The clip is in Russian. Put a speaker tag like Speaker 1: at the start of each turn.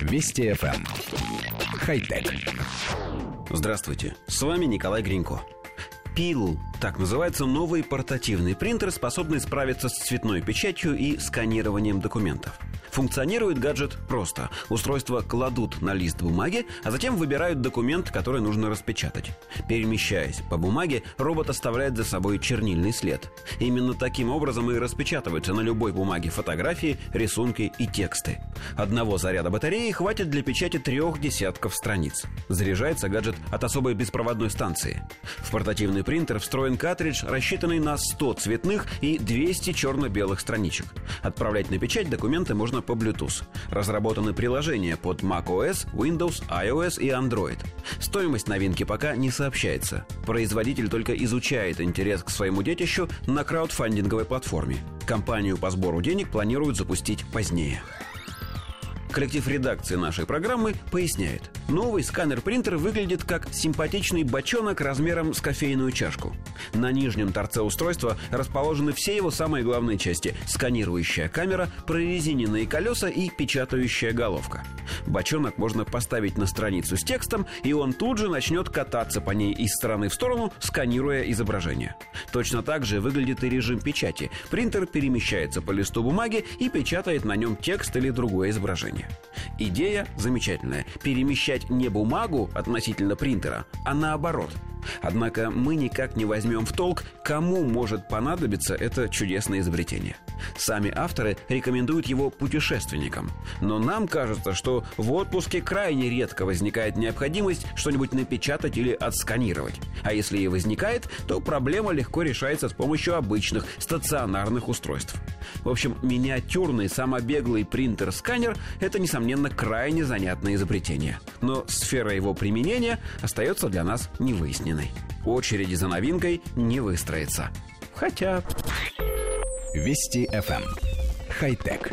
Speaker 1: Вести FM. Эм. Хай-тек.
Speaker 2: Здравствуйте, с вами Николай Гринько. Пил – так называется новый портативный принтер, способный справиться с цветной печатью и сканированием документов – Функционирует гаджет просто. Устройство кладут на лист бумаги, а затем выбирают документ, который нужно распечатать. Перемещаясь по бумаге, робот оставляет за собой чернильный след. Именно таким образом и распечатываются на любой бумаге фотографии, рисунки и тексты. Одного заряда батареи хватит для печати трех десятков страниц. Заряжается гаджет от особой беспроводной станции. В портативный принтер встроен картридж, рассчитанный на 100 цветных и 200 черно-белых страничек. Отправлять на печать документы можно доступна по Bluetooth. Разработаны приложения под macOS, Windows, iOS и Android. Стоимость новинки пока не сообщается. Производитель только изучает интерес к своему детищу на краудфандинговой платформе. Компанию по сбору денег планируют запустить позднее. Коллектив редакции нашей программы поясняет. Новый сканер-принтер выглядит как симпатичный бочонок размером с кофейную чашку. На нижнем торце устройства расположены все его самые главные части – сканирующая камера, прорезиненные колеса и печатающая головка. Бочонок можно поставить на страницу с текстом, и он тут же начнет кататься по ней из стороны в сторону, сканируя изображение. Точно так же выглядит и режим печати. Принтер перемещается по листу бумаги и печатает на нем текст или другое изображение. Идея замечательная. Перемещать не бумагу относительно принтера, а наоборот – Однако мы никак не возьмем в толк, кому может понадобиться это чудесное изобретение. Сами авторы рекомендуют его путешественникам. Но нам кажется, что в отпуске крайне редко возникает необходимость что-нибудь напечатать или отсканировать. А если и возникает, то проблема легко решается с помощью обычных стационарных устройств. В общем, миниатюрный самобеглый принтер-сканер – это, несомненно, крайне занятное изобретение. Но сфера его применения остается для нас невыясненной. Очереди за новинкой не выстроится. Хотя...
Speaker 1: Вести FM. Эм. Хай-тек.